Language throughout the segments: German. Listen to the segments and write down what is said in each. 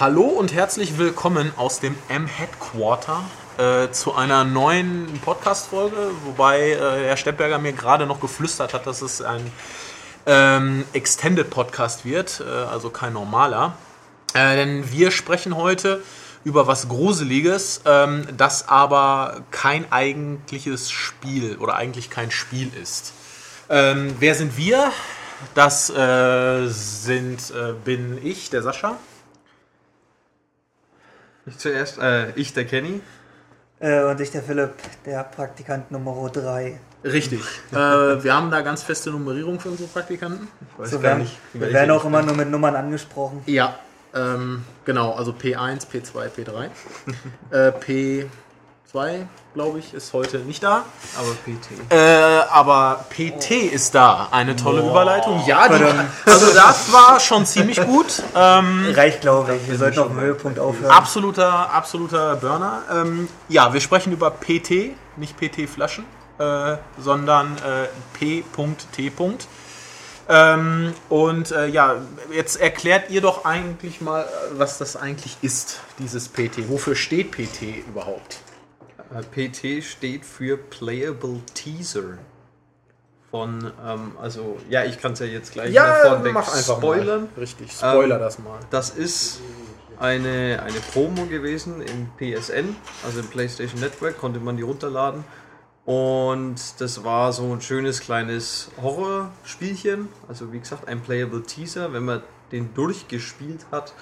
Hallo und herzlich willkommen aus dem M-Headquarter äh, zu einer neuen Podcast-Folge, wobei äh, Herr Steppberger mir gerade noch geflüstert hat, dass es ein ähm, Extended Podcast wird, äh, also kein normaler. Äh, denn wir sprechen heute über was Gruseliges, ähm, das aber kein eigentliches Spiel oder eigentlich kein Spiel ist. Ähm, wer sind wir? Das äh, sind, äh, bin ich, der Sascha. Ich zuerst, äh, ich, der Kenny. Äh, und ich, der Philipp, der Praktikant Nummer 3. Richtig. äh, wir haben da ganz feste Nummerierung für unsere Praktikanten. Ich weiß so gar werden, nicht. Wir werden auch immer nur mit Nummern angesprochen. Ja, ähm, genau. Also P1, P2, P3. äh, P 2, glaube ich, ist heute nicht da. Aber PT. Äh, aber PT ist da. Eine tolle oh. Überleitung. Ja, die, also das war schon ziemlich gut. Ähm, Reicht, glaube ich. Wir sollten auf dem Höhepunkt aufhören. Absoluter, absoluter Burner. Ähm, ja, wir sprechen über PT, nicht PT-Flaschen, äh, sondern äh, P.T. Ähm, und äh, ja, jetzt erklärt ihr doch eigentlich mal, was das eigentlich ist, dieses PT. Wofür steht PT überhaupt? Äh, PT steht für Playable Teaser. Von, ähm, also, ja, ich kann es ja jetzt gleich ja, vorweg mach einfach spoilern. Mal. Richtig, spoiler ähm, das mal. Das ist eine, eine Promo gewesen im PSN, also im PlayStation Network, konnte man die runterladen. Und das war so ein schönes kleines Horrorspielchen. Also wie gesagt, ein Playable Teaser. Wenn man den durchgespielt hat,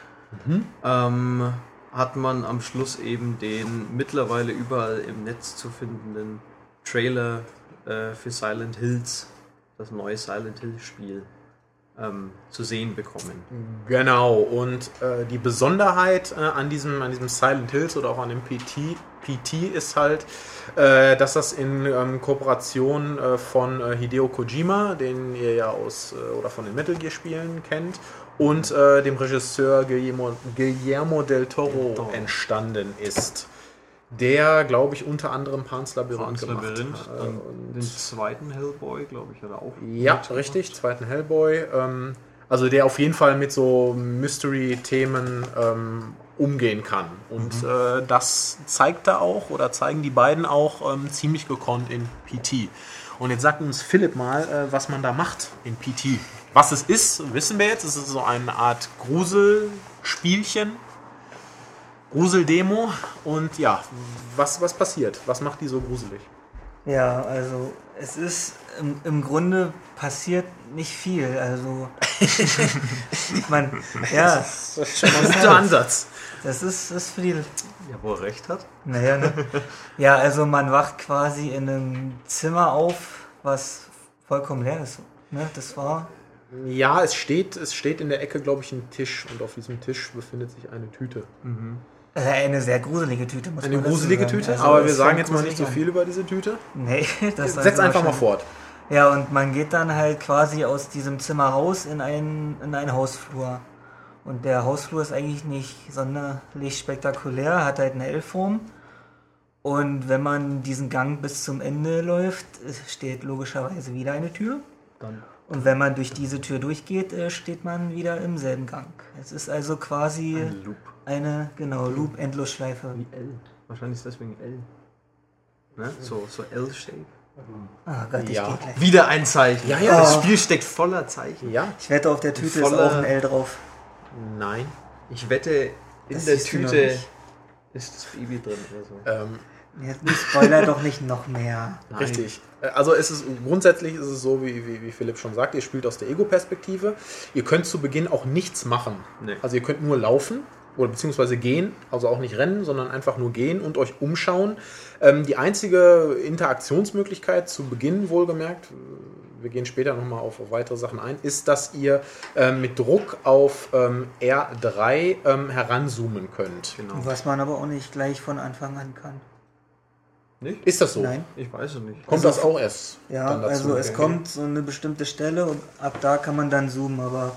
mhm. ähm, hat man am Schluss eben den mittlerweile überall im Netz zu findenden Trailer äh, für Silent Hills, das neue Silent Hill Spiel, ähm, zu sehen bekommen. Genau, und äh, die Besonderheit äh, an, diesem, an diesem Silent Hills oder auch an dem PT, PT ist halt, äh, dass das in ähm, Kooperation äh, von äh, Hideo Kojima, den ihr ja aus oder von den Metal Gear Spielen kennt, und äh, dem Regisseur Guillermo, Guillermo del Toro Toro. entstanden ist. Der, glaube ich, unter anderem Pan's Labyrinth Pan's gemacht Labyrinth, hat. Dann den zweiten Hellboy, glaube ich, hat er auch. Ja, richtig, zweiten Hellboy. Ähm, also der auf jeden Fall mit so Mystery-Themen ähm, umgehen kann. Und mhm. äh, das zeigt er auch oder zeigen die beiden auch ähm, ziemlich gekonnt in PT. Und jetzt sagt uns Philipp mal, äh, was man da macht in PT. Was es ist, wissen wir jetzt. Es ist so eine Art Gruselspielchen. Gruseldemo. Und ja, was, was passiert? Was macht die so gruselig? Ja, also es ist im, im Grunde passiert nicht viel. Also man, ja, das ist schon ein guter Ansatz. Das ist, ist viel. Ja, wo er recht hat. Naja, ne? Ja, also man wacht quasi in einem Zimmer auf, was vollkommen leer ist. Ne? Das war ja, es steht, es steht in der Ecke, glaube ich, ein Tisch und auf diesem Tisch befindet sich eine Tüte. Mhm. Äh, eine sehr gruselige Tüte, muss Eine gruselige Tüte, also aber wir sagen jetzt mal nicht so viel über diese Tüte. Nee, das Setz einfach mal fort. Ja, und man geht dann halt quasi aus diesem Zimmer raus in einen, in einen Hausflur. Und der Hausflur ist eigentlich nicht sonderlich spektakulär, hat halt eine L-Form. Und wenn man diesen Gang bis zum Ende läuft, steht logischerweise wieder eine Tür. Dann und wenn man durch diese Tür durchgeht, äh, steht man wieder im selben Gang. Es ist also quasi eine, Loop. eine genau, Loop-Endlosschleife. Wie L. Wahrscheinlich ist deswegen L. Ne? So, so L-Shape. Ah Gott, ja. ich gleich. Wieder ein Zeichen. Ja, ja, das oh. Spiel steckt voller Zeichen. Ja. Ich wette, auf der Tüte ist auch ein L drauf. Nein. Ich wette, in das der Tüte ist das Baby drin oder so. Ähm, Jetzt spoiler doch nicht noch mehr. Nein. Richtig. Äh, also ist es grundsätzlich ist es so, wie, wie, wie Philipp schon sagt, ihr spielt aus der Ego-Perspektive. Ihr könnt zu Beginn auch nichts machen. Nee. Also ihr könnt nur laufen oder beziehungsweise gehen, also auch nicht rennen, sondern einfach nur gehen und euch umschauen. Ähm, die einzige Interaktionsmöglichkeit zu Beginn wohlgemerkt, wir gehen später nochmal auf, auf weitere Sachen ein, ist, dass ihr ähm, mit Druck auf ähm, R3 ähm, heranzoomen könnt. Genau. Was man aber auch nicht gleich von Anfang an kann. Nicht? Ist das so? Nein. Ich weiß es nicht. Kommt also, das auch erst? Ja, also es kommt so eine bestimmte Stelle und ab da kann man dann zoomen, aber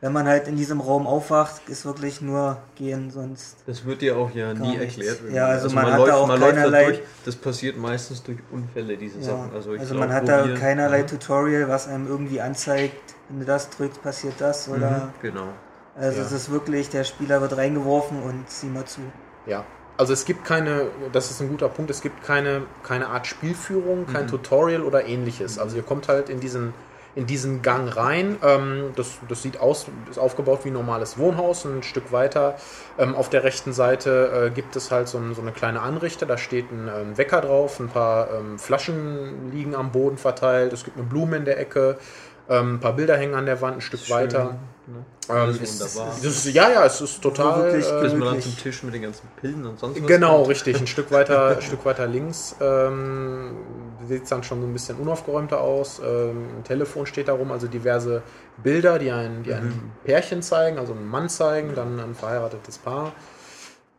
wenn man halt in diesem Raum aufwacht, ist wirklich nur gehen, sonst. Das wird dir auch ja nie nichts. erklärt. Ja, also, also man, man, hat läuft, da auch man keinerlei. Da durch, das passiert meistens durch Unfälle, diese ja, Sachen. Also, also man hat da keinerlei ja. Tutorial, was einem irgendwie anzeigt, wenn du das drückst, passiert das oder. Mhm, genau. Also Ja. es ist wirklich, der Spieler wird reingeworfen und sieh mal zu. Ja. Also es gibt keine, das ist ein guter Punkt, es gibt keine, keine Art Spielführung, kein Tutorial oder ähnliches. Also ihr kommt halt in diesen, in diesen Gang rein. Ähm, das, das sieht aus, ist aufgebaut wie ein normales Wohnhaus. Ein Stück weiter ähm, auf der rechten Seite äh, gibt es halt so, ein, so eine kleine Anrichte. Da steht ein ähm, Wecker drauf, ein paar ähm, Flaschen liegen am Boden verteilt, es gibt eine Blume in der Ecke, ähm, ein paar Bilder hängen an der Wand, ein Stück weiter. Ne? Ähm, es- wunderbar. Das ist, ja, ja, es ist total. Wirklich äh, Bis man dann zum Tisch mit den ganzen Pillen und sonst was Genau, kommt. richtig. Ein Stück weiter, ein Stück weiter links ähm, sieht es dann schon so ein bisschen unaufgeräumter aus. Ähm, ein Telefon steht da rum, also diverse Bilder, die ein, die ein Pärchen zeigen, also einen Mann zeigen, dann ein verheiratetes Paar.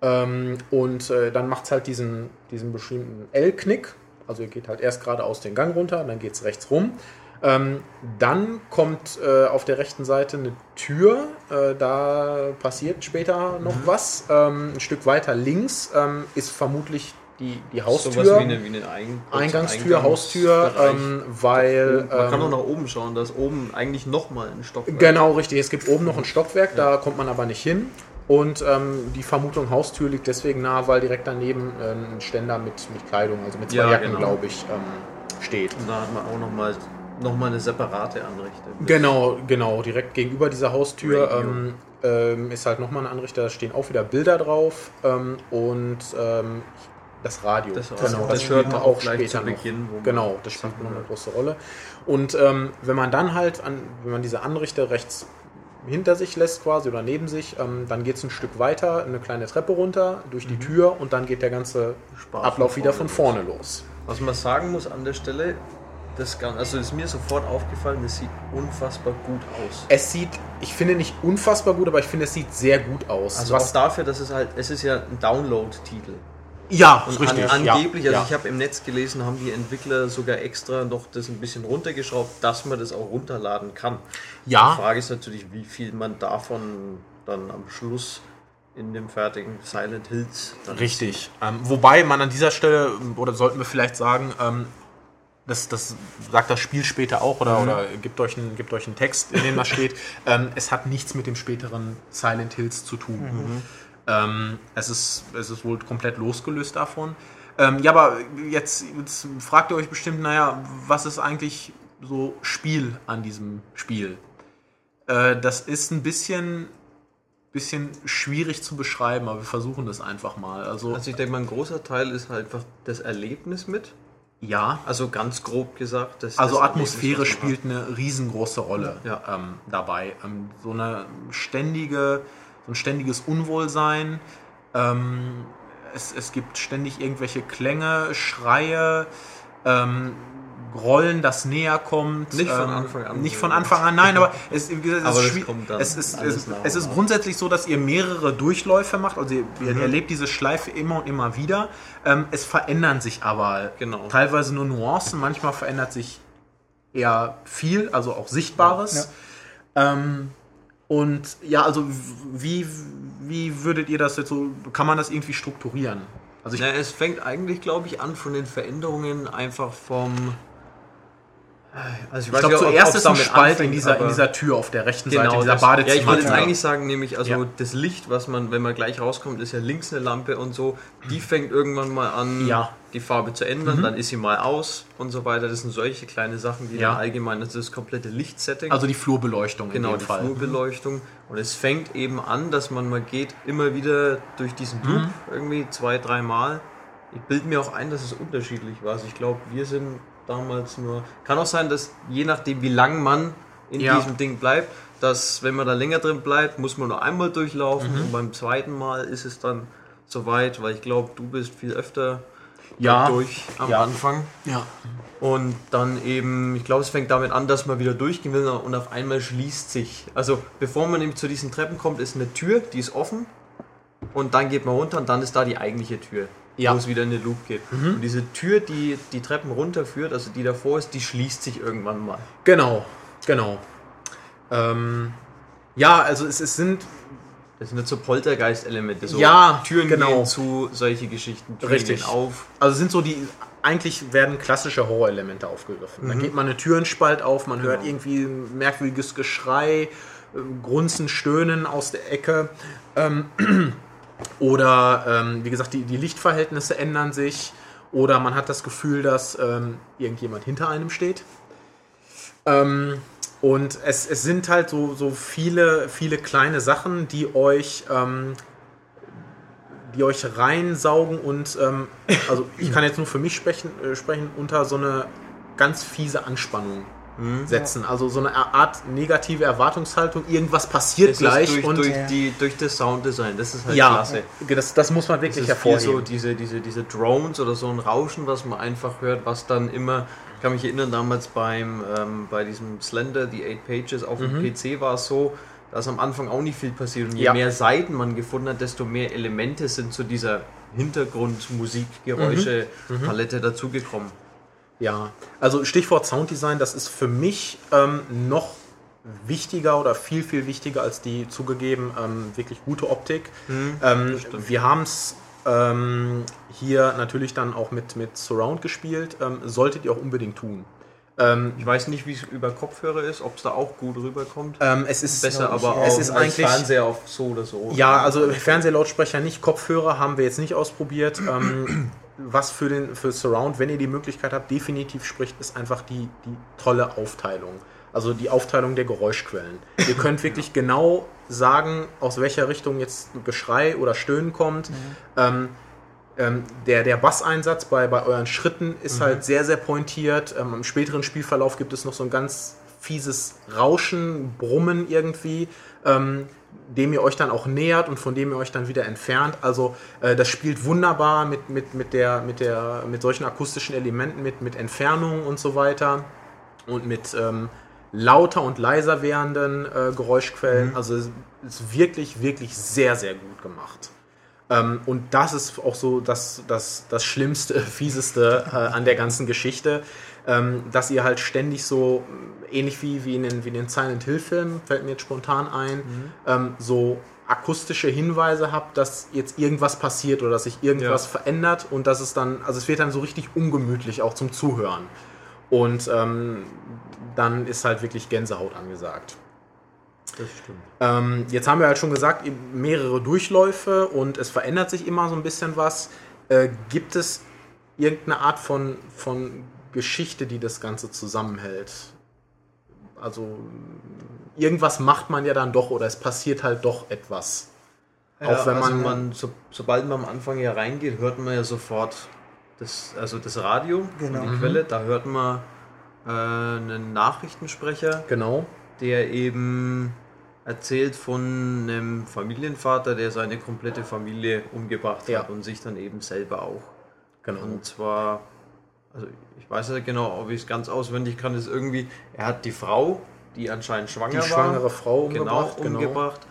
Ähm, und äh, dann macht es halt diesen, diesen bestimmten L-Knick. Also ihr geht halt erst geradeaus den Gang runter, dann geht es rechts rum. Ähm, dann kommt äh, auf der rechten Seite eine Tür, äh, da passiert später noch was. Ähm, ein Stück weiter links ähm, ist vermutlich die, die Haustür. Sowas wie eine, wie eine Ein Eingangstür, Haustür, ähm, weil. Man kann auch ähm, nach oben schauen, da ist oben eigentlich nochmal ein Stock. Genau, richtig. Es gibt oben noch ein Stockwerk, da kommt man aber nicht hin. Und ähm, die Vermutung Haustür liegt deswegen nahe, weil direkt daneben äh, ein Ständer mit, mit Kleidung, also mit zwei Ja, Jacken, genau. glaube ich, ähm, steht. Und da hat man auch nochmal noch mal eine separate Anrichte. Genau, genau. Direkt gegenüber dieser Haustür ähm, ähm, ist halt nochmal ein Anrichter, da stehen auch wieder Bilder drauf ähm, und ähm, das Radio. Das, genau, das, das hört man auch später noch. Beginn. Genau, das spielt noch eine große Rolle. Und ähm, wenn man dann halt, an, wenn man diese Anrichte rechts hinter sich lässt quasi oder neben sich, ähm, dann geht es ein Stück weiter, eine kleine Treppe runter, durch die Tür und dann geht der ganze Spaß Ablauf von wieder vorne von los. vorne los. Was man sagen muss an der Stelle, das Gan- also ist mir sofort aufgefallen, das sieht unfassbar gut aus. Es sieht, ich finde nicht unfassbar gut, aber ich finde, es sieht sehr gut aus. Also auch dafür, dass es halt, es ist ja ein Download-Titel. ja, Und richtig. an, ja, angeblich, also ja. ich habe im Netz gelesen, haben die Entwickler sogar extra noch das ein bisschen runtergeschraubt, dass man das auch runterladen kann. Ja. Die Frage ist natürlich, wie viel man davon dann am Schluss in dem fertigen Silent Hills Richtig. Ähm, wobei man an dieser Stelle, oder sollten wir vielleicht sagen, ähm, das, das sagt das Spiel später auch, oder, oder gibt, euch einen, gibt euch einen Text, in dem das steht, ähm, es hat nichts mit dem späteren Silent Hills zu tun. Ähm, es, ist, es ist wohl komplett losgelöst davon. Ähm, ja, aber jetzt, jetzt fragt ihr euch bestimmt, naja, was ist eigentlich so Spiel an diesem Spiel? Äh, das ist ein bisschen, bisschen schwierig zu beschreiben, aber wir versuchen das einfach mal. Also, Also ich denke mal, ein großer Teil ist halt einfach das Erlebnis mit. Ja, Also ganz grob gesagt. Das, also Atmosphäre spielt eine riesengroße Rolle Ja. ähm, dabei. Ähm, so eine ständige, so ein ständiges Unwohlsein. Ähm, es, es gibt ständig irgendwelche Klänge, Schreie, ähm, Rollen, das näher kommt. Nicht von ähm, Anfang an. Nicht von Anfang an, nein, aber es, wie gesagt, es, Aber ist, es, ist, es, nach es ist grundsätzlich so, dass ihr mehrere Durchläufe macht. Also ihr, ihr Mhm. erlebt diese Schleife immer und immer wieder. Ähm, es verändern sich aber Genau. teilweise nur Nuancen, manchmal verändert sich eher viel, also auch Sichtbares. Ähm, und ja, also wie, wie würdet ihr das jetzt so, kann man das irgendwie strukturieren? Also ich, Na, es fängt eigentlich, glaube ich, an von den Veränderungen einfach vom. Also ich weiß glaube, zuerst ist ein Spalt in anfängt, dieser, in dieser Tür auf der rechten Seite, Genau, dieser das, ja, ich wollte jetzt eigentlich sagen, nämlich, also Ja. das Licht, was man, wenn man gleich rauskommt, ist ja links eine Lampe und so, die fängt irgendwann mal an, Ja. Mhm. die Farbe zu ändern, dann ist sie mal aus und so weiter. Das sind solche kleine Sachen, die Ja. dann allgemein, das ist das komplette Lichtsetting. also die Flurbeleuchtung Genau, in dem die Fall. Flurbeleuchtung. Und es fängt eben an, dass man mal geht, immer wieder durch diesen Loop, Mhm. irgendwie zwei, dreimal. Ich bilde mir auch ein, dass es unterschiedlich war. Also ich glaube, wir sind damals nur. Kann auch sein, dass je nachdem, wie lang man in Ja. diesem Ding bleibt, dass wenn man da länger drin bleibt, muss man nur einmal durchlaufen Mhm. und beim zweiten Mal ist es dann soweit, weil ich glaube, du bist viel öfter Ja. durch am Ja. Anfang. Ja. Und dann eben, ich glaube, es fängt damit an, dass man wieder durchgehen will und auf einmal schließt sich. Also bevor man eben zu diesen Treppen kommt, ist eine Tür, die ist offen. Und dann geht man runter und dann ist da die eigentliche Tür, Ja. wo es wieder in den Loop geht. Und diese Tür, die die Treppen runterführt, also die davor ist, die schließt sich irgendwann mal. Genau, genau. Ähm, ja, also es, es sind Das sind jetzt so Poltergeist-Elemente. So Ja, Türen genau. gehen zu, solche Geschichten. Türen Richtig. auf. Also sind so die, eigentlich werden klassische Horrorelemente aufgegriffen. Dann geht man eine Türenspalt auf, man hört Genau. irgendwie ein merkwürdiges Geschrei, äh, Grunzen, Stöhnen aus der Ecke. Ähm, oder ähm, wie gesagt, die, die Lichtverhältnisse ändern sich. Oder man hat das Gefühl, dass ähm, irgendjemand hinter einem steht. Ähm, und es, es sind halt so, so viele, viele kleine Sachen, die euch, ähm, die euch reinsaugen und ähm, also ich kann jetzt nur für mich sprechen, äh, sprechen unter so eine ganz fiese Anspannung Mhm. setzen. Also so eine Art negative Erwartungshaltung, irgendwas passiert Das gleich ist durch, und durch, Ja. die, durch das Sounddesign, das ist halt ja, klasse. das, das muss man Das wirklich ist viel hervorheben. so diese, diese, diese Drones oder so ein Rauschen, was man einfach hört, was dann immer, ich kann mich erinnern, damals beim, ähm, bei diesem Slender, die 8 Pages auf dem PC war es so, dass am Anfang auch nicht viel passiert und je Ja. mehr Seiten man gefunden hat, desto mehr Elemente sind zu dieser Hintergrundmusikgeräusche-Palette dazugekommen. Ja, also Stichwort Sounddesign, das ist für mich ähm, noch wichtiger oder viel, viel wichtiger als die zugegeben ähm, wirklich gute Optik. ähm, wir haben es ähm, hier natürlich dann auch mit, mit Surround gespielt, ähm, solltet ihr auch unbedingt tun. Ähm, Ich weiß nicht, wie es über Kopfhörer ist, ob es da auch gut rüberkommt. ähm, es ist Besser, aber es auch ist eigentlich Fernseher auf so oder so. Ja, also Fernsehlautsprecher nicht, Kopfhörer haben wir jetzt nicht ausprobiert. Ähm, was für den für Surround, wenn ihr die Möglichkeit habt, definitiv spricht, ist einfach die, die tolle Aufteilung. Also die Aufteilung der Geräuschquellen. Ihr könnt wirklich genau sagen, aus welcher Richtung jetzt Geschrei oder Stöhnen kommt. Ähm, ähm, der, der Basseinsatz bei, bei euren Schritten ist halt sehr, sehr pointiert. Ähm, Im späteren Spielverlauf gibt es noch so ein ganz fieses Rauschen, Brummen irgendwie, ähm, dem ihr euch dann auch nähert und von dem ihr euch dann wieder entfernt. Also äh, das spielt wunderbar mit, mit, mit, der, mit, der, mit solchen akustischen Elementen, mit, mit Entfernungen und so weiter und mit ähm, lauter und leiser werdenden äh, Geräuschquellen. Also es ist wirklich, wirklich sehr, sehr gut gemacht. Ähm, und das ist auch so das, das, das Schlimmste, Fieseste äh, an der ganzen Geschichte, ähm, dass ihr halt ständig so, äh, ähnlich wie, wie in den, wie in den Silent Hill-Filmen, fällt mir jetzt spontan ein, ähm, so akustische Hinweise habt, dass jetzt irgendwas passiert oder dass sich irgendwas Ja. verändert und dass es dann, also es wird dann so richtig ungemütlich auch zum Zuhören. Und ähm, dann ist halt wirklich Gänsehaut angesagt. Das stimmt. Ähm, jetzt haben wir halt schon gesagt, mehrere Durchläufe und es verändert sich immer so ein bisschen was. Äh, gibt es irgendeine Art von, von Geschichte, die das Ganze zusammenhält? Also irgendwas macht man ja dann doch oder es passiert halt doch etwas. Ja, Auch wenn also man- man so, sobald man am Anfang hier reingeht, hört man ja sofort das, also das Radio, Genau. die Quelle. Da hört man äh, einen Nachrichtensprecher, Genau. Der eben erzählt von einem Familienvater, der seine komplette Familie umgebracht Ja. hat und sich dann eben selber auch. Genau. Und zwar, also ich weiß nicht genau, ob ich es ganz auswendig kann, ist irgendwie, er hat die Frau, die anscheinend schwanger Die war, schwangere Frau genau umgebracht. Genau. umgebracht.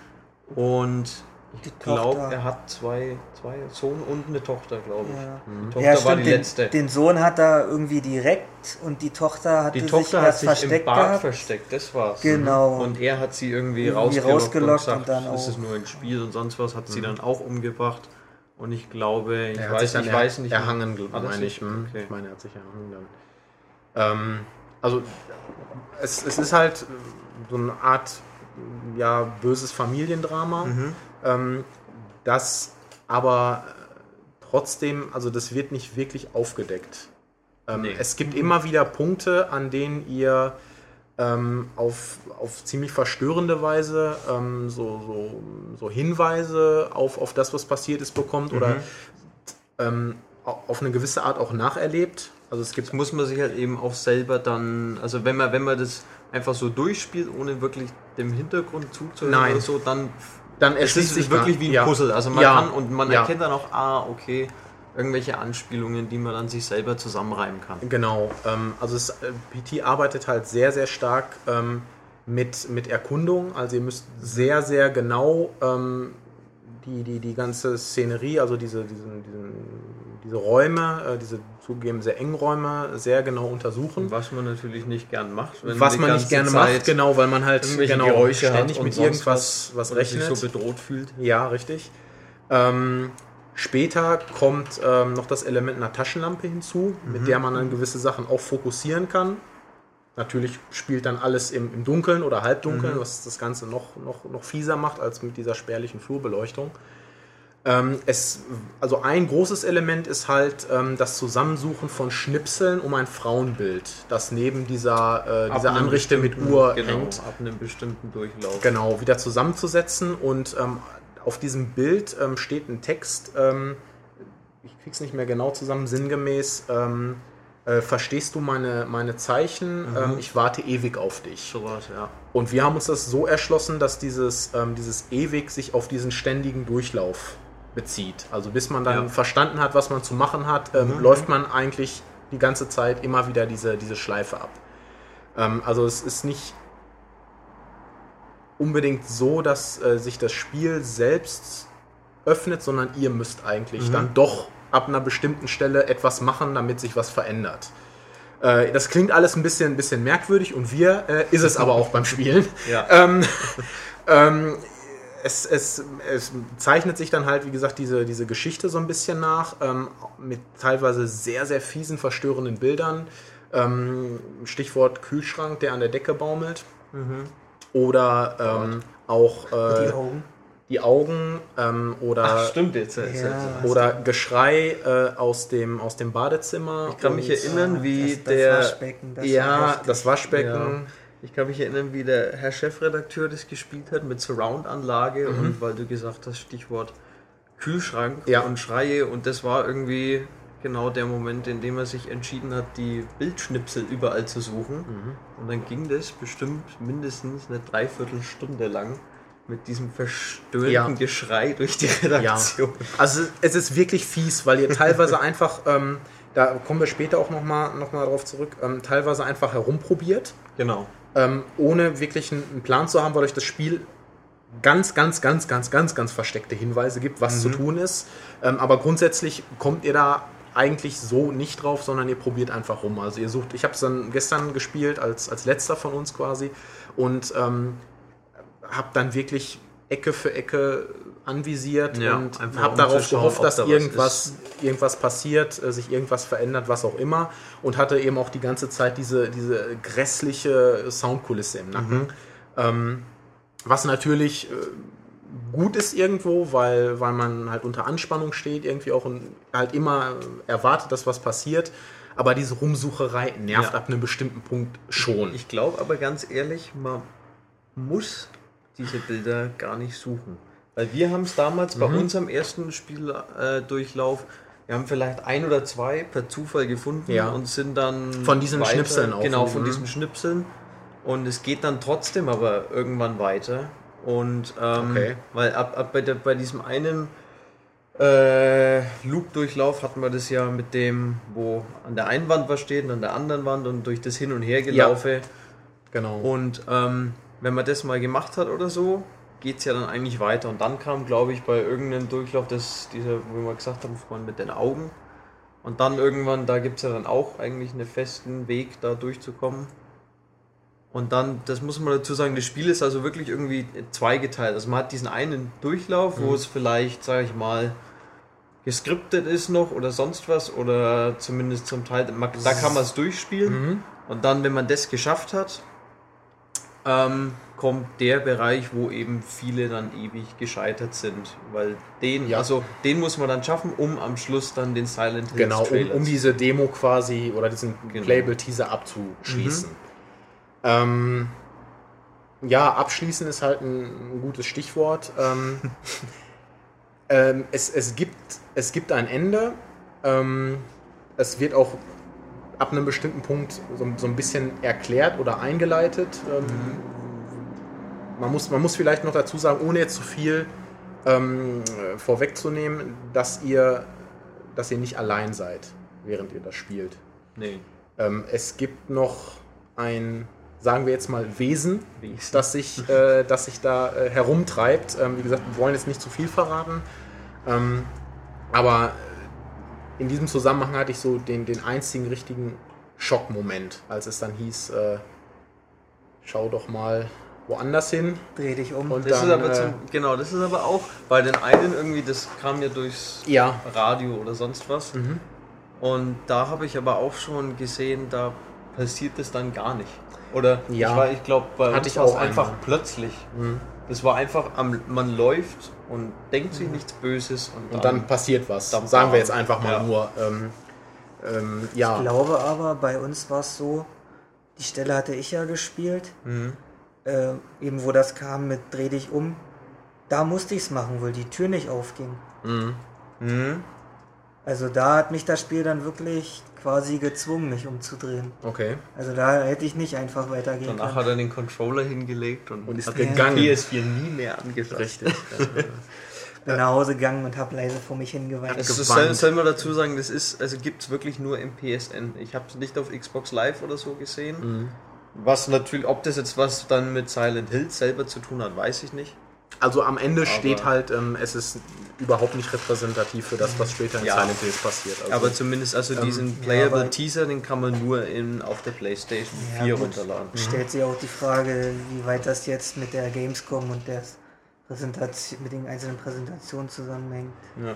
Und Die ich glaube, er hat zwei, zwei Sohn und eine Tochter, glaube ich. Ja. Die Tochter Ja, war stimmt. die Den, letzte. den Sohn hat er irgendwie direkt und die Tochter die sich Tochter hat erst sich im versteckt Bad gehabt. versteckt, das war's. Genau. Und er hat sie irgendwie, Irgendwie rausgelockt, rausgelockt und gesagt, und dann ist nur ein Spiel und sonst was, hat sie dann auch umgebracht. Und ich glaube, ich Er hat sich weiß, ich er- weiß nicht. Erhangen, Hat er meine sich? ich. Hm, Okay. Ich meine, er hat sich erhangen dann. Ähm, also, es, es ist halt so eine Art ja, böses Familiendrama, Mhm. Ähm, das aber trotzdem, also das wird nicht wirklich aufgedeckt. Ähm, Nee. Es gibt immer wieder Punkte, an denen ihr ähm, auf, auf ziemlich verstörende Weise ähm, so, so, so Hinweise auf, auf das, was passiert ist, bekommt oder ähm, au- auf eine gewisse Art auch nacherlebt. Also es gibt Das muss man sich halt eben auch selber dann, also wenn man, wenn man das einfach so durchspielt, ohne wirklich dem Hintergrund zuzuhören Nein. oder so, dann dann es erschließt ist sich wirklich wie ein ja. Puzzle. Also man Ja. kann und man Ja. erkennt dann auch, ah, okay, irgendwelche Anspielungen, die man dann sich selber zusammenreimen kann. Genau, ähm, also es, äh, PT arbeitet halt sehr, sehr stark ähm, mit, mit Erkundung. Also ihr müsst sehr, sehr genau ähm, die, die, die ganze Szenerie, also diese, diesen, diesen, diese Räume, äh, diese zugegeben sehr engen Räume, sehr genau untersuchen. Was man natürlich nicht gern macht. wenn Was man nicht gerne Zeit macht, genau, weil man halt genau, Geräusche ständig mit irgendwas was und sich rechnet. so bedroht fühlt. Ja, richtig. Ähm, später kommt ähm, noch das Element einer Taschenlampe hinzu, mit der man dann gewisse Sachen auch fokussieren kann. Natürlich spielt dann alles im, im Dunkeln oder Halbdunkeln, mhm. was das Ganze noch, noch, noch fieser macht als mit dieser spärlichen Flurbeleuchtung. Ähm, es, also ein großes Element ist halt ähm, das Zusammensuchen von Schnipseln um ein Frauenbild, das neben dieser, äh, dieser Anrichte mit Uhr genau, hängt. Ab einem bestimmten Durchlauf. Genau, wieder zusammenzusetzen und ähm, auf diesem Bild ähm, steht ein Text, ähm, ich krieg's nicht mehr genau zusammen, sinngemäß, ähm, äh, verstehst du meine, meine Zeichen? Mhm. ich warte ewig auf dich. So was, ja. Und wir haben uns das so erschlossen, dass dieses, dieses ewig sich auf diesen ständigen Durchlauf bezieht. Also bis man dann ja. verstanden hat, was man zu machen hat, ähm, mhm. läuft man eigentlich die ganze Zeit immer wieder diese, diese Schleife ab. Ähm, also es ist nicht unbedingt so, dass äh, sich das Spiel selbst öffnet, sondern ihr müsst eigentlich mhm. dann doch ab einer bestimmten Stelle etwas machen, damit sich was verändert. Äh, das klingt alles ein bisschen, ein bisschen merkwürdig und wir äh, ist es aber auch beim Spielen. Ja. Ähm, ähm, es, es, es, zeichnet sich dann halt, wie gesagt, diese, diese Geschichte so ein bisschen nach, ähm, mit teilweise sehr, sehr fiesen, verstörenden Bildern. Ähm, Stichwort Kühlschrank, der an der Decke baumelt. Mhm. Oder ähm, auch äh, die Augen, die Augen ähm, oder, Ach, stimmt jetzt, ja, oder Geschrei äh, aus, dem, aus dem Badezimmer. Ich kann mich erinnern, wie das, das der. Waschbecken, das ja, das Waschbecken. Ja ich kann mich erinnern, wie der Herr Chefredakteur das gespielt hat mit Surround-Anlage mhm. und weil du gesagt hast, Stichwort Kühlschrank ja. und Schreie und das war irgendwie genau der Moment, in dem er sich entschieden hat, die Bildschnipsel überall zu suchen. Mhm. Und dann ging das bestimmt mindestens eine Dreiviertelstunde lang mit diesem verstöhnten ja. Geschrei durch die Redaktion. Ja. Also es ist wirklich fies, weil ihr teilweise einfach, ähm, da kommen wir später auch nochmal noch mal drauf zurück, ähm, teilweise einfach herumprobiert. Genau ähm, ohne wirklich einen Plan zu haben, weil euch das Spiel ganz, ganz, ganz, ganz, ganz, ganz versteckte Hinweise gibt, was mhm. zu tun ist. Ähm, aber grundsätzlich kommt ihr da eigentlich so nicht drauf, sondern ihr probiert einfach rum. Also ihr sucht, ich habe es dann gestern gespielt als, als letzter von uns quasi und ähm, habe dann wirklich Ecke für Ecke anvisiert ja, und habe darauf gehofft, dass da irgendwas, irgendwas passiert, äh, sich irgendwas verändert, was auch immer. Und hatte eben auch die ganze Zeit diese, diese grässliche Soundkulisse im Nacken. Mhm. Ähm, was natürlich äh, gut ist irgendwo, weil, weil man halt unter Anspannung steht, irgendwie auch und halt immer erwartet, dass was passiert. Aber diese Rumsucherei nervt ja. ab einem bestimmten Punkt schon. Ich glaube aber ganz ehrlich, man muss diese Bilder gar nicht suchen. Weil wir haben es damals mhm. bei unserem ersten Spieldurchlauf, wir haben vielleicht ein oder zwei per Zufall gefunden ja. und sind dann. Von diesen weiter, Schnipseln auch. Genau, von diesen Schnipseln. Und es geht dann trotzdem aber irgendwann weiter. Und ähm, okay. weil ab, ab bei, der, bei diesem einen äh, Loop-Durchlauf hatten wir das ja mit dem, wo an der einen Wand was steht und an der anderen Wand und durch das Hin- und Hergelaufe. Ja. Genau. Und ähm, wenn man das mal gemacht hat oder so, geht es ja dann eigentlich weiter. Und dann kam, glaube ich, bei irgendeinem Durchlauf, das, dieser, wo wir gesagt haben, vorhin mit den Augen. Und dann irgendwann, da gibt es ja dann auch eigentlich einen festen Weg, da durchzukommen. Und dann, das muss man dazu sagen, das Spiel ist also wirklich irgendwie zweigeteilt. Also man hat diesen einen Durchlauf, mhm. wo es vielleicht, sage ich mal, geskriptet ist noch oder sonst was oder zumindest zum Teil, da kann man es durchspielen. Mhm. Und dann, wenn man das geschafft hat, ähm, kommt der Bereich, wo eben viele dann ewig gescheitert sind. Weil den, ja. also den muss man dann schaffen, um am Schluss dann den Silent Hills Genau, um, um diese Demo quasi oder diesen genau. Playable-Teaser abzuschließen. Mhm. Ähm, ja, abschließen ist halt ein, ein gutes Stichwort. Ähm, ähm, es, es, gibt, es gibt ein Ende. Ähm, es wird auch ab einem bestimmten Punkt so, so ein bisschen erklärt oder eingeleitet. Ähm, mhm. man, muss, man muss vielleicht noch dazu sagen, ohne jetzt zu viel ähm, vorwegzunehmen, dass ihr, dass ihr nicht allein seid, während ihr das spielt. Nee. Ähm, es gibt noch ein, sagen wir jetzt mal, Wesen, Wesen. Das, sich, äh, das sich da äh, herumtreibt. Ähm, wie gesagt, wir wollen jetzt nicht zu viel verraten. Ähm, aber in diesem Zusammenhang hatte ich so den, den einzigen richtigen Schockmoment, als es dann hieß, äh, schau doch mal woanders hin. Dreh dich um. Und das dann, ist aber zum, äh, genau, das ist aber auch bei den einen irgendwie, das kam ja durchs ja. Radio oder sonst was. Mhm. Und da habe ich aber auch schon gesehen, da passiert das dann gar nicht. Oder Ja. ich, ich glaube, bei Hatte uns ich war es auch einfach einmal. plötzlich. Das war einfach, am, man läuft und denkt sich nichts Böses und, Und dann passiert was. Dann Sagen wir jetzt einfach mal Ja. nur. Ähm, ähm, Ich ja. glaube aber, bei uns war es so, die Stelle hatte ich ja gespielt, Mhm. äh, eben wo das kam mit dreh dich um. Da musste ich es machen, weil die Tür nicht aufging. Mhm. Also da hat mich das Spiel dann wirklich quasi gezwungen, mich umzudrehen. Okay. Also da hätte ich nicht einfach weitergehen Danach können. hat er den Controller hingelegt und, Und ist hat gegangen. den PS4 nie mehr angefasst. Richtig. Bin nach Hause gegangen und habe leise vor mich hingeweint. Also soll, soll man dazu sagen, das ist, also gibt es wirklich nur im PSN. Ich habe es nicht auf Xbox Live oder so gesehen. Was natürlich, ob das jetzt was dann mit Silent Hill selber zu tun hat, weiß ich nicht. Also am Ende steht Aber- halt, ähm, es ist überhaupt nicht repräsentativ für das, was später in Ja. Silent Hills passiert. Also, Aber zumindest also Ähm, diesen ja, Playable aber- Teaser, den kann man nur in, auf der PlayStation Ja, 4 gut. runterladen. Stellt sich auch die Frage, wie weit das jetzt mit der Gamescom und der Präsentation, mit den einzelnen Präsentationen zusammenhängt. Ja.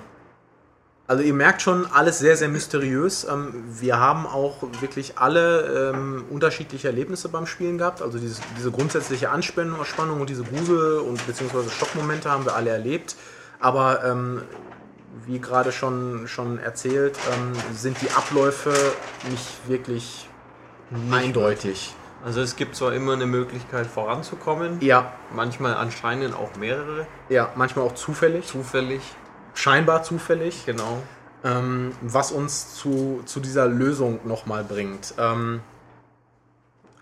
Also ihr merkt schon, alles sehr, sehr mysteriös. Ähm, wir haben auch wirklich alle ähm, unterschiedliche Erlebnisse beim Spielen gehabt. Also dieses, diese grundsätzliche Anspannung Spannung und diese Grusel- und beziehungsweise Schockmomente haben wir alle erlebt. Aber ähm, wie gerade schon, schon erzählt, ähm, sind die Abläufe nicht wirklich eindeutig. Also es gibt zwar immer eine Möglichkeit voranzukommen, Ja, manchmal anscheinend auch mehrere, ja, manchmal auch zufällig, zufällig, scheinbar zufällig. genau. Ähm, was uns zu, zu dieser Lösung nochmal bringt. Ähm,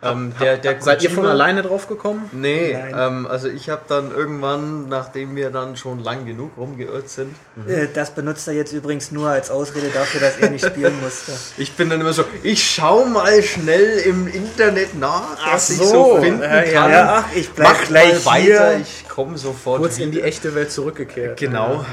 Ähm, der, der Seid ihr von alleine drauf gekommen? Nee, ähm, also ich habe dann irgendwann, nachdem wir dann schon lang genug rumgeirrt sind, Äh, Das benutzt er jetzt übrigens nur als Ausrede dafür, dass er nicht spielen musste. ich bin dann immer so, ich schau mal schnell im Internet nach, Ach was ich so, so finden äh, kann. ja. ach, ich bleib Macht gleich mal hier. weiter, ich komme sofort Kurz in die wieder. echte Welt zurückgekehrt. Genau.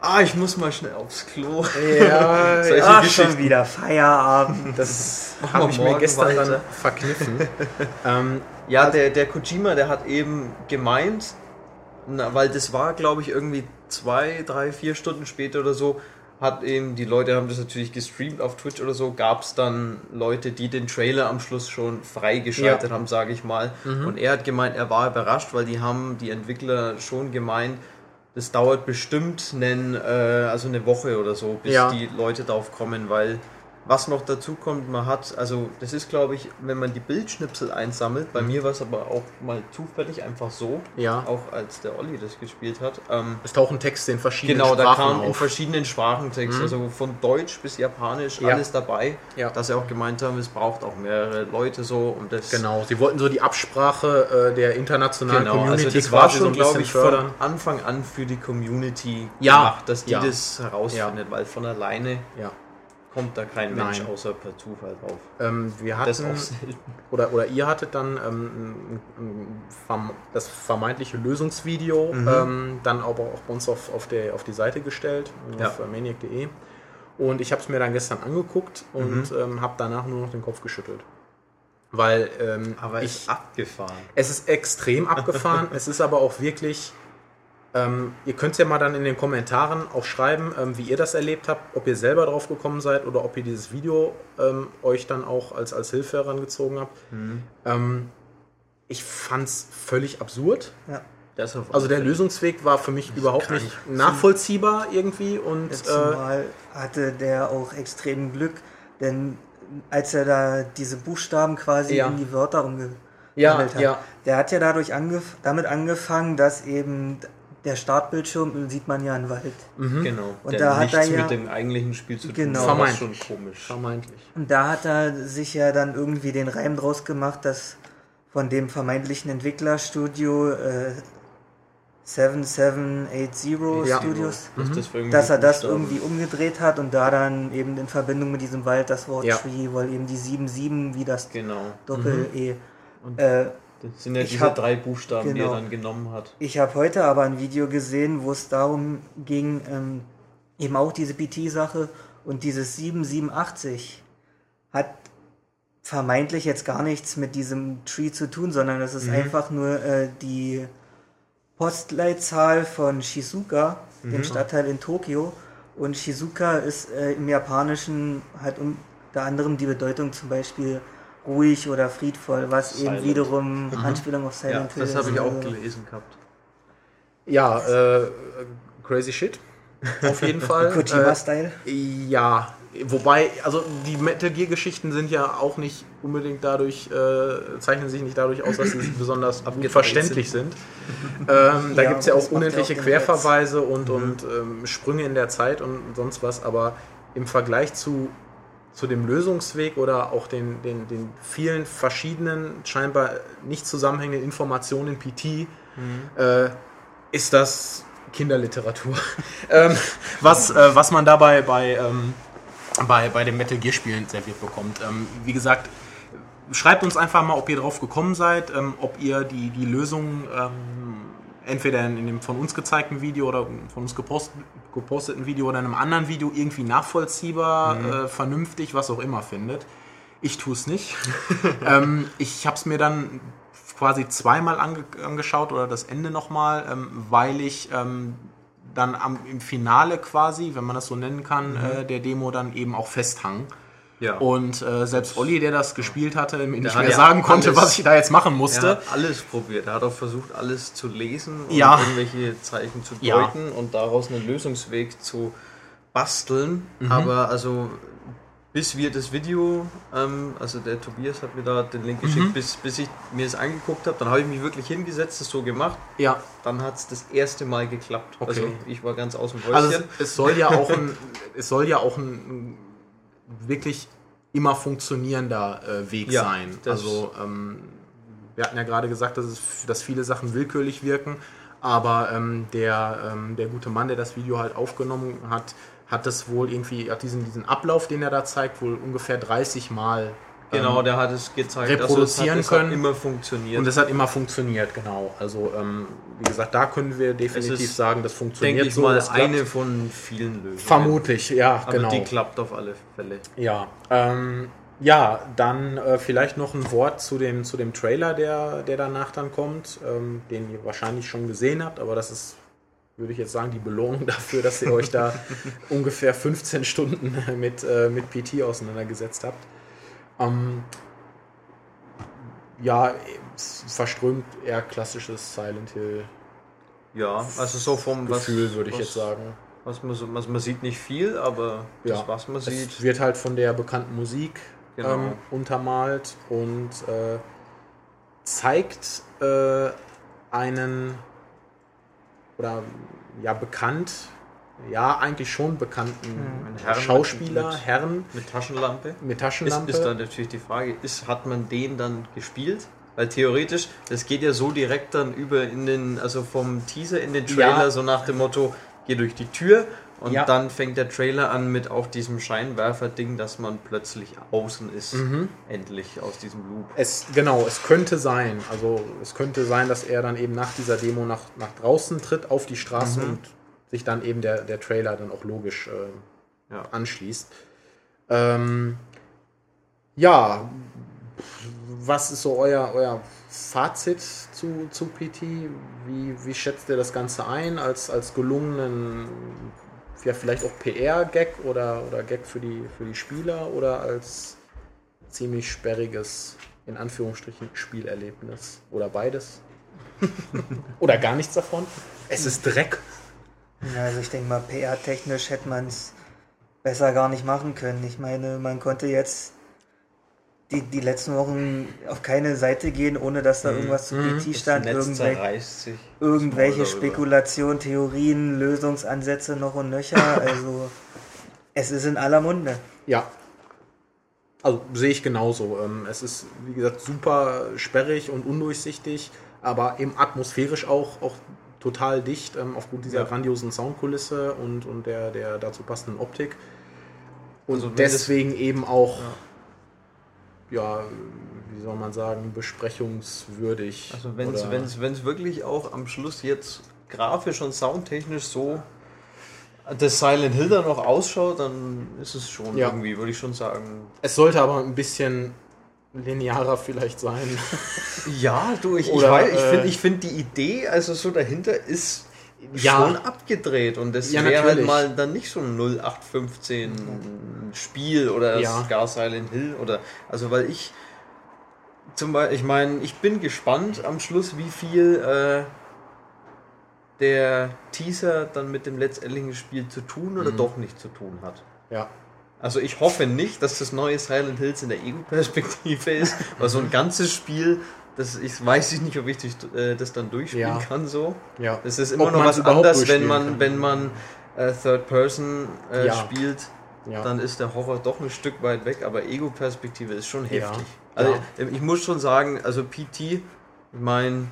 Ah, ich muss mal schnell aufs Klo. Ja, Geschichten. schon wieder Feierabend. das habe ich mir gestern dann weiter. verkniffen. ähm, Ja, der, der Kojima, der hat eben gemeint, na, weil das war, glaube ich, irgendwie zwei, drei, vier Stunden später oder so, hat eben, die Leute haben das natürlich gestreamt auf Twitch oder so, gab es dann Leute, die den Trailer am Schluss schon freigeschaltet Ja. haben, sage ich mal. Und er hat gemeint, er war überrascht, weil die haben, die Entwickler schon gemeint, das dauert bestimmt einen, äh, also eine Woche oder so, bis Ja. die Leute darauf kommen, weil was noch dazu kommt, man hat, also das ist glaube ich, wenn man die Bildschnipsel einsammelt, bei mir war es aber auch mal zufällig einfach so, Ja. auch als der Olli das gespielt hat. Ähm, es tauchen Texte in verschiedenen genau, da Sprachen kam in auf. verschiedenen Sprachen Text, also von Deutsch bis Japanisch, Ja. alles dabei, Ja. dass sie auch gemeint haben, es braucht auch mehrere Leute so, um das Genau, sie wollten so die Absprache äh, der internationalen Genau, Community also das war so schon, ein glaube ich, fördern. von Anfang an für die Community Ja, gemacht, dass die das herausfindet, weil von alleine Ja. Kommt da kein Mensch Nein. außer per Zufall drauf. Ähm, wir Das hatten, auch selten. oder, oder ihr hattet dann ähm, das vermeintliche Lösungsvideo Mhm. ähm, dann aber auch bei uns auf, auf, der, auf die Seite gestellt, Ja. auf äh, maniac.de. Und ich habe es mir dann gestern angeguckt und Mhm. ähm, habe danach nur noch den Kopf geschüttelt. Weil ähm, Aber ich, ist abgefahren. es ist extrem abgefahren. es ist aber auch wirklich. Ähm, ihr könnt ja mal dann in den Kommentaren auch schreiben, ähm, wie ihr das erlebt habt, ob ihr selber drauf gekommen seid oder ob ihr dieses Video ähm, euch dann auch als, als Hilfe herangezogen habt. Ähm, ich fand's völlig absurd. Ja. Das auf Also der. Lösungsweg war für mich überhaupt nicht nachvollziehbar irgendwie und Jetzt äh, Zumal hatte der auch extrem Glück, denn als er da diese Buchstaben quasi Ja. in die Wörter umgewandelt Ja, hat, ja. der hat ja dadurch angef damit angefangen, dass eben der Startbildschirm sieht man ja im Wald. Genau. Und der da hat nichts er ja- mit dem eigentlichen Spiel zu tun Genau. was Vermeintlich. schon komisch. vermeintlich. Und da hat er sich ja dann irgendwie den Reim draus gemacht, dass von dem vermeintlichen Entwicklerstudio äh, 7780 Ja. Studios, Dass, das dass er das irgendwie umgedreht hat und da dann eben in Verbindung mit diesem Wald das Wort Ja. Tree, weil eben die 77 wie das Genau. Doppel-E. Äh, Das sind ja Ich diese hab- drei Buchstaben, die genau. er dann genommen hat. Ich habe heute aber ein Video gesehen, wo es darum ging, ähm, eben auch diese PT-Sache und dieses 7780 hat vermeintlich jetzt gar nichts mit diesem Tree zu tun, sondern es ist Mhm. einfach nur äh, die Postleitzahl von Shizuka, Mhm. dem Stadtteil in Tokio. Und Shizuka ist äh, im Japanischen halt unter anderem die Bedeutung zum Beispiel ruhig oder friedvoll, was Silent. eben wiederum mhm. Anspielung auf Silent Hill ist. Das habe ich auch gelesen gehabt. Ja, äh, crazy shit. Auf jeden Fall. Kojima-Style? Äh, ja, wobei, also die Metal Gear-Geschichten sind ja auch nicht unbedingt dadurch, äh, zeichnen sich nicht dadurch aus, dass sie besonders verständlich sind. ähm, da ja, gibt es ja auch unendliche auch Querverweise und, mhm. und ähm, Sprünge in der Zeit und sonst was, aber im Vergleich zu, zu dem Lösungsweg oder auch den, den, den vielen verschiedenen, scheinbar nicht zusammenhängenden Informationen in PT, mhm. äh, ist das Kinderliteratur. ähm, was, äh, was man dabei bei, ähm, bei, bei den Metal Gear Spielen serviert bekommt. Ähm, wie gesagt, schreibt uns einfach mal, ob ihr drauf gekommen seid, ähm, ob ihr die, die Lösung ähm, entweder in, dem von uns gezeigten Video oder von uns gepost, geposteten Video oder in einem anderen Video irgendwie nachvollziehbar, mhm. äh, vernünftig, was auch immer findet. Ich tue es nicht. ähm, ich habe es mir dann quasi zweimal ange angeschaut oder das Ende nochmal, ähm, weil ich ähm, dann am, im Finale quasi, wenn man das so nennen kann, mhm. äh, der Demo dann eben auch festhang. Ja. Und äh, selbst Olli, der das gespielt hatte, mir nicht mehr sagen konnte, alles, was ich da jetzt machen musste. Er hat alles probiert. Er hat auch versucht, alles zu lesen und ja. irgendwelche Zeichen zu deuten ja. und daraus einen Lösungsweg zu basteln. Mhm. Aber also bis wir das Video, ähm, also der Tobias hat mir da den Link geschickt, mhm. bis, bis ich mir das angeguckt habe, dann habe ich mich wirklich hingesetzt, das so gemacht. Ja. Dann hat es das erste Mal geklappt. Okay. Also ich war ganz aus dem Häuschen. Also es, soll ja auch ein, es soll ja auch ein, wirklich immer funktionierender äh, Weg ja, sein. Also ähm, wir hatten ja gerade gesagt, dass, es, dass viele Sachen willkürlich wirken, aber ähm, der, ähm, der gute Mann, der das Video halt aufgenommen hat, hat das wohl irgendwie, hat diesen, diesen Ablauf, den er da zeigt, wohl ungefähr 30 Mal Genau, ähm, der hat es gezeigt, reproduzieren also es hat, können. Es hat immer funktioniert. Und es hat immer funktioniert, genau. Also, ähm, wie gesagt, da können wir definitiv sagen, das funktioniert denke ich so. mal eine von vielen Lösungen. Vermutlich, ja, Aber genau. die klappt auf alle Fälle. Ja, ähm, ja dann äh, vielleicht noch ein Wort zu dem, zu dem Trailer, der, der danach dann kommt, ähm, den ihr wahrscheinlich schon gesehen habt, aber das ist würde ich jetzt sagen, die Belohnung dafür, dass ihr euch da ungefähr 15 Stunden mit, äh, mit PT auseinandergesetzt habt. Ähm, ja, verströmt eher klassisches Silent Hill. Ja, also so vom Gefühl würde ich was, jetzt sagen. Was man, was man sieht nicht viel, aber das, ja, was man sieht. Es wird halt von der bekannten Musik genau. ähm, untermalt und äh, zeigt äh, einen oder ja bekannt, ja eigentlich schon bekannten mhm. Schauspieler, mit, Herren. Mit Taschenlampe. Mit Taschenlampe. Ist, ist dann natürlich die Frage, ist, hat man den dann gespielt? Weil theoretisch, das geht ja so direkt dann über in den, also vom Teaser in den Trailer, ja. so nach dem Motto, geh durch die Tür und ja. dann fängt der Trailer an mit auch diesem Scheinwerfer-Ding, dass man plötzlich außen ist. Mhm. Endlich aus diesem Loop. Es, genau, es könnte sein. Also es könnte sein, dass er dann eben nach dieser Demo nach, nach draußen tritt auf die Straße mhm. und sich dann eben der, der Trailer dann auch logisch äh, ja. anschließt. Ähm, ja, was ist so euer, euer Fazit zu, zu PT? Wie, wie schätzt ihr das Ganze ein als, als gelungenen ja, vielleicht auch PR-Gag oder, oder Gag für die, für die Spieler oder als ziemlich sperriges, in Anführungsstrichen, Spielerlebnis oder beides? oder gar nichts davon? Es ist Dreck. Ja, also ich denke mal, PR-technisch hätte man es besser gar nicht machen können. Ich meine, man konnte jetzt die, die letzten Wochen auf keine Seite gehen, ohne dass da mhm. irgendwas zu PT mhm. stand. Irgendwel irgendwelche Spekulationen, Theorien, Lösungsansätze noch und nöcher. Also es ist in aller Munde. Ja. Also sehe ich genauso. Ähm, es ist, wie gesagt, super sperrig und undurchsichtig, aber eben atmosphärisch auch, auch total dicht, ähm, aufgrund dieser ja. grandiosen Soundkulisse und, und der, der dazu passenden Optik. Und also deswegen eben auch. Ja ja, wie soll man sagen, besprechungswürdig. Also wenn es wirklich auch am Schluss jetzt grafisch und soundtechnisch so das Silent Hill dann noch ausschaut, dann ist es schon ja. irgendwie, würde ich schon sagen. Es sollte aber ein bisschen linearer vielleicht sein. ja, du, ich, Oder, ich, ich finde äh, find die Idee, also so dahinter ist ja. schon abgedreht und das ja, wäre halt mal dann nicht so ein 0815 Spiel oder ja. gar Silent Hill oder also weil ich Zum Beispiel, ich meine, ich bin gespannt am Schluss, wie viel äh, der Teaser dann mit dem letztendlichen Spiel zu tun oder Mhm. doch nicht zu tun hat. Ja. Also ich hoffe nicht, dass das neue Silent Hills in der Ego-Perspektive ist, weil so ein ganzes Spiel, das ich weiß ich nicht, ob ich das, äh, dann durchspielen Ja. kann so. Ja. Das ist immer Ob noch was anderes, wenn man, kann. wenn man äh, Third Person äh, Ja. spielt, Ja. dann ist der Horror doch ein Stück weit weg, aber Ego-Perspektive ist schon heftig. Also Ja. ich muss schon sagen, also PT, ich meine,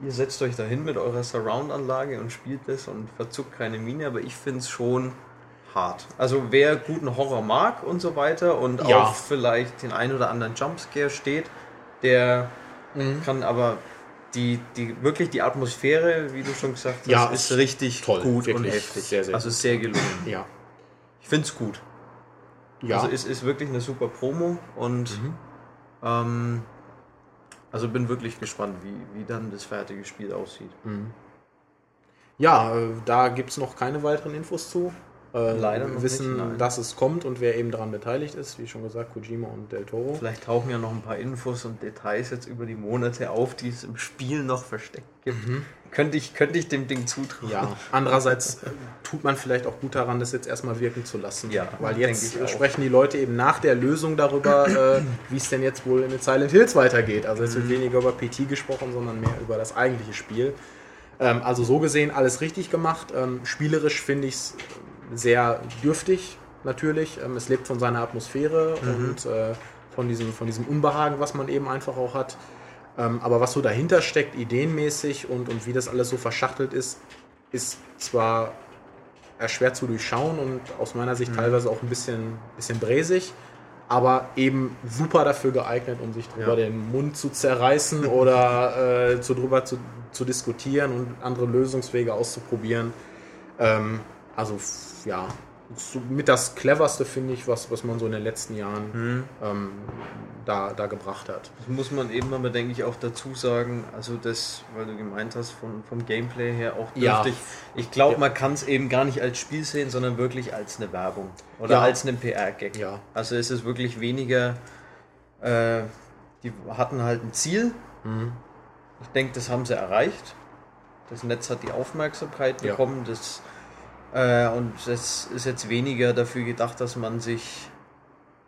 ihr setzt euch dahin mit eurer Surround-Anlage und spielt das und verzuckt keine Miene, aber ich finde es schon hart. Also wer guten Horror mag und so weiter und Ja. auch vielleicht den ein oder anderen Jumpscare steht, der Mhm. kann aber die, die wirklich die Atmosphäre, wie du schon gesagt hast, Ja, ist ist richtig toll, gut und heftig. sehr, sehr also gut. sehr gelungen. Ja. Ich finde es gut. Ja. Also es ist wirklich eine super Promo und Mhm. ähm, also bin wirklich gespannt, wie, wie dann das fertige Spiel aussieht. Ja, äh, da gibt es noch keine weiteren Infos zu. Äh, wissen, nicht, dass es kommt und wer eben daran beteiligt ist, wie schon gesagt, Kojima und Del Toro. Vielleicht tauchen ja noch ein paar Infos und Details jetzt über die Monate auf, die es im Spiel noch versteckt gibt. Könnte, ich, könnte ich dem Ding zutrauen. Ja, andererseits äh, tut man vielleicht auch gut daran, das jetzt erstmal wirken zu lassen. Ja, weil jetzt äh, sprechen die Leute eben nach der Lösung darüber, äh, wie es denn jetzt wohl in den Silent Hills weitergeht. Also es wird Mhm. weniger über PT gesprochen, sondern mehr über das eigentliche Spiel. Ähm, also so gesehen alles richtig gemacht. Ähm, spielerisch finde ich es sehr dürftig, natürlich. Ähm, es lebt von seiner Atmosphäre Mhm. und äh, von, diesem, von diesem Unbehagen, was man eben einfach auch hat. Ähm, aber was so dahinter steckt, ideenmäßig und, und wie das alles so verschachtelt ist, ist zwar eher schwer zu durchschauen und aus meiner Sicht teilweise auch ein bisschen, bisschen bräsig, aber eben super dafür geeignet, um sich drüber Ja. den Mund zu zerreißen oder äh, zu, drüber zu, zu diskutieren und andere Lösungswege auszuprobieren. Ähm, also ja, so mit das cleverste finde ich, was, was man so in den letzten Jahren ähm, da, da gebracht hat. Das muss man eben aber, denke ich, auch dazu sagen, also das, weil du gemeint hast, von, vom Gameplay her auch Ja. dürftig. Ich glaube, Ja. man kann es eben gar nicht als Spiel sehen, sondern wirklich als eine Werbung oder Ja. als einen PR-Gag. Ja. Also es ist wirklich weniger, äh, die hatten halt ein Ziel. Mhm. Ich denke, das haben sie erreicht. Das Netz hat die Aufmerksamkeit Ja. bekommen. Das, äh, und das ist jetzt weniger dafür gedacht, dass man sich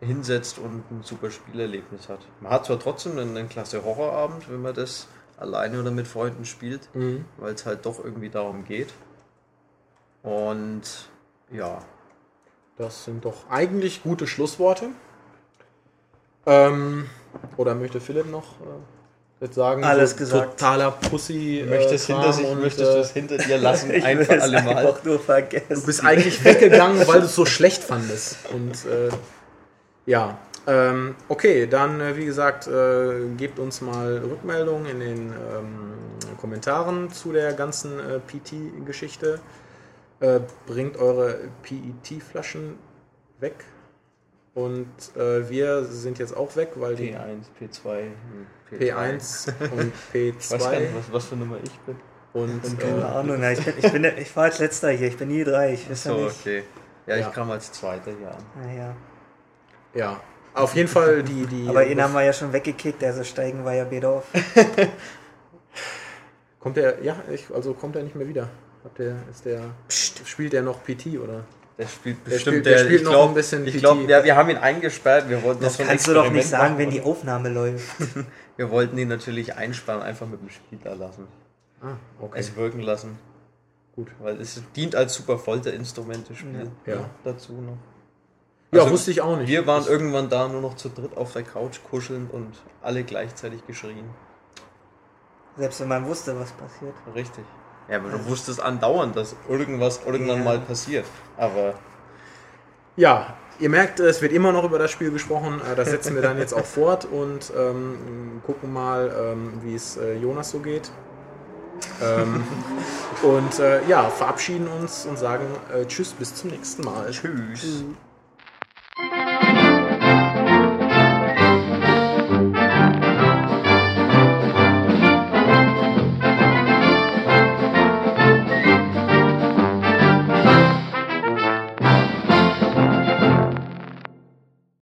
hinsetzt und ein super Spielerlebnis hat. Man hat zwar trotzdem einen, einen klasse Horrorabend, wenn man das alleine oder mit Freunden spielt, Mhm. weil es halt doch irgendwie darum geht. Und ja, Das sind doch eigentlich gute Schlussworte. Ähm, oder möchte Philipp noch äh, jetzt sagen, Alles gesagt. totaler Pussy. äh, möchtest, hinter, sich, und, möchtest du äh, es hinter dir lassen, Ich ein will für es alle Mal. einfach nur vergessen. Du bist eigentlich weggegangen, weil du es so schlecht fandest. Und äh, ja, ähm, okay, dann äh, wie gesagt, äh, gebt uns mal Rückmeldungen in den ähm, Kommentaren zu der ganzen äh, PT-Geschichte. Äh, bringt eure PET-Flaschen weg. Und äh, wir sind jetzt auch weg, weil die P1, P2, hm, P3. P1 und Ich weiß gar P2 nicht, was, was für Nummer ich bin. und Keine äh, Ahnung, ja, ich, bin, ich, bin, der- ich war als letzter hier, ich bin nie drei, ich weiß ja So, nicht. okay. Ja, Ja. ich kam als Zweiter hier an. Naja. ja, auf jeden Fall die die Aber ihn haben wir ja schon weggekickt, also steigen wir ja beide auf. Kommt er, ja, ich, also kommt er nicht mehr wieder. Hat der, ist der, spielt der noch PT oder? Der spielt Der bestimmt, spielt- der spielt ich noch glaub, ein bisschen Ich glaube, ja, wir haben ihn eingesperrt. Wir wollten Das kannst du doch nicht sagen, machen wenn die Aufnahme läuft. Wir wollten ihn natürlich einsperren, einfach mit dem Spiel da lassen. Ah, okay. Es wirken lassen. Gut. Weil es dient als super Folterinstrument, das Spiel. Ja. Ja. Dazu noch. ja, Also, wusste ich auch nicht. Wir waren irgendwann da nur noch zu dritt auf der Couch kuschelnd und alle gleichzeitig geschrien. Selbst wenn man wusste, was passiert. Richtig. Ja, aber du wusstest andauernd, dass irgendwas irgendwann Ja. mal passiert. Aber Ja, ihr merkt, es wird immer noch über das Spiel gesprochen. Äh, Das setzen wir dann jetzt auch fort und ähm, gucken mal, ähm, wie es äh, Jonas so geht. ähm, und äh, ja, verabschieden uns und sagen äh, Tschüss, bis zum nächsten Mal. tschüss.